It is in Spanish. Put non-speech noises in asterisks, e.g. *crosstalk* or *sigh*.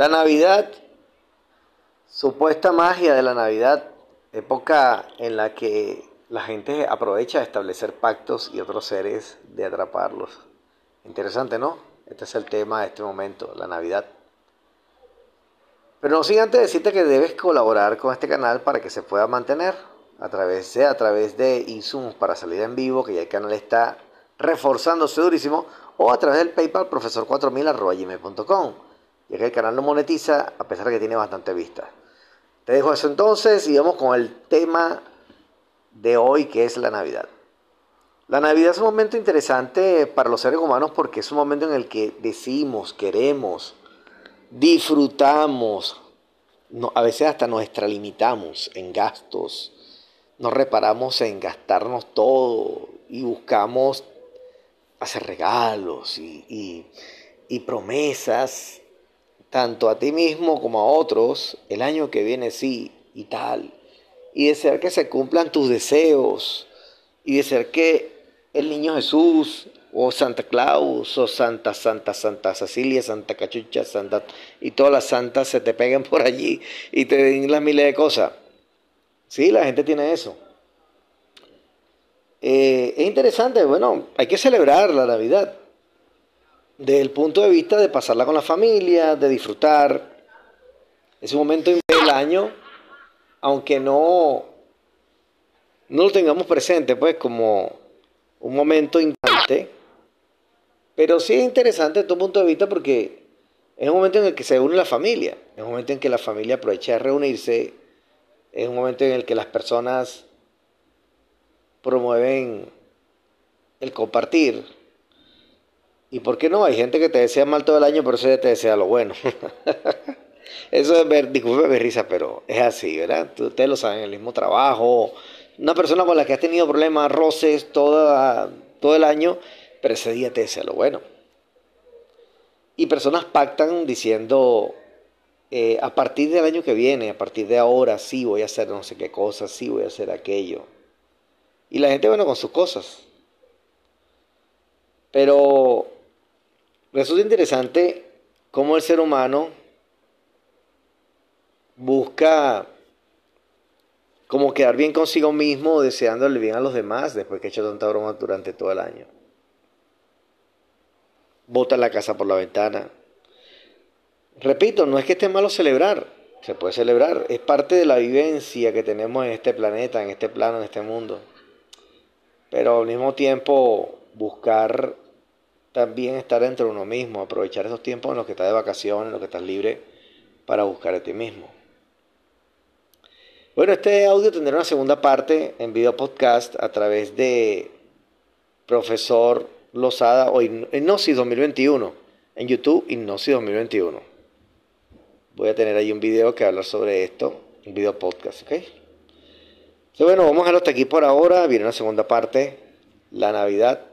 La Navidad, supuesta magia de la Navidad, época en la que la gente aprovecha de establecer pactos y otros seres de atraparlos. Interesante, ¿no? Este es el tema de este momento, la Navidad. Pero no sin antes decirte que debes colaborar con este canal para que se pueda mantener a través de, a través de Insumos para salida en vivo, que ya el canal está reforzándose durísimo, o a través del PayPal profesor4000 ya que el canal no monetiza a pesar de que tiene bastante vista. Te dejo eso entonces y vamos con el tema de hoy que es la Navidad. La Navidad es un momento interesante para los seres humanos porque es un momento en el que decimos, queremos, disfrutamos, a veces hasta nos extralimitamos en gastos, nos reparamos en gastarnos todo y buscamos hacer regalos y, y promesas, tanto a ti mismo como a otros, el año que viene sí y tal, y desear que se cumplan tus deseos, y desear que el niño Jesús, o Santa Claus, o Santa, Santa, Santa Cecilia, Santa Cachucha, Santa, y todas las santas se te peguen por allí y te den las miles de cosas. Sí, la gente tiene eso. Eh, es interesante, bueno, hay que celebrar la Navidad desde el punto de vista de pasarla con la familia, de disfrutar. Es un momento del año, aunque no, no lo tengamos presente, pues como un momento importante, pero sí es interesante desde tu punto de vista porque es un momento en el que se une la familia, es un momento en que la familia aprovecha de reunirse, es un momento en el que las personas promueven el compartir. ¿Y por qué no? Hay gente que te desea mal todo el año, pero eso te desea lo bueno. *laughs* eso es ver, disculpe risa, pero es así, ¿verdad? Ustedes lo saben, el mismo trabajo. Una persona con la que has tenido problemas, roces toda, todo el año, pero ese día te desea lo bueno. Y personas pactan diciendo, eh, a partir del año que viene, a partir de ahora, sí voy a hacer no sé qué cosa, sí voy a hacer aquello. Y la gente, bueno, con sus cosas. Pero resulta interesante cómo el ser humano busca como quedar bien consigo mismo, deseándole bien a los demás después que ha hecho tanta broma durante todo el año. Bota la casa por la ventana. Repito, no es que esté malo celebrar, se puede celebrar, es parte de la vivencia que tenemos en este planeta, en este plano, en este mundo pero al mismo tiempo buscar también estar dentro de uno mismo, aprovechar esos tiempos en los que estás de vacaciones, en los que estás libre, para buscar a ti mismo. Bueno, este audio tendrá una segunda parte en video podcast a través de Profesor Lozada o Hipnosis 2021 en YouTube, Hipnosis 2021. Voy a tener ahí un video que hablar sobre esto, un video podcast, ¿ok? bueno, vamos a dejarlo hasta aquí por ahora. Viene una segunda parte, la Navidad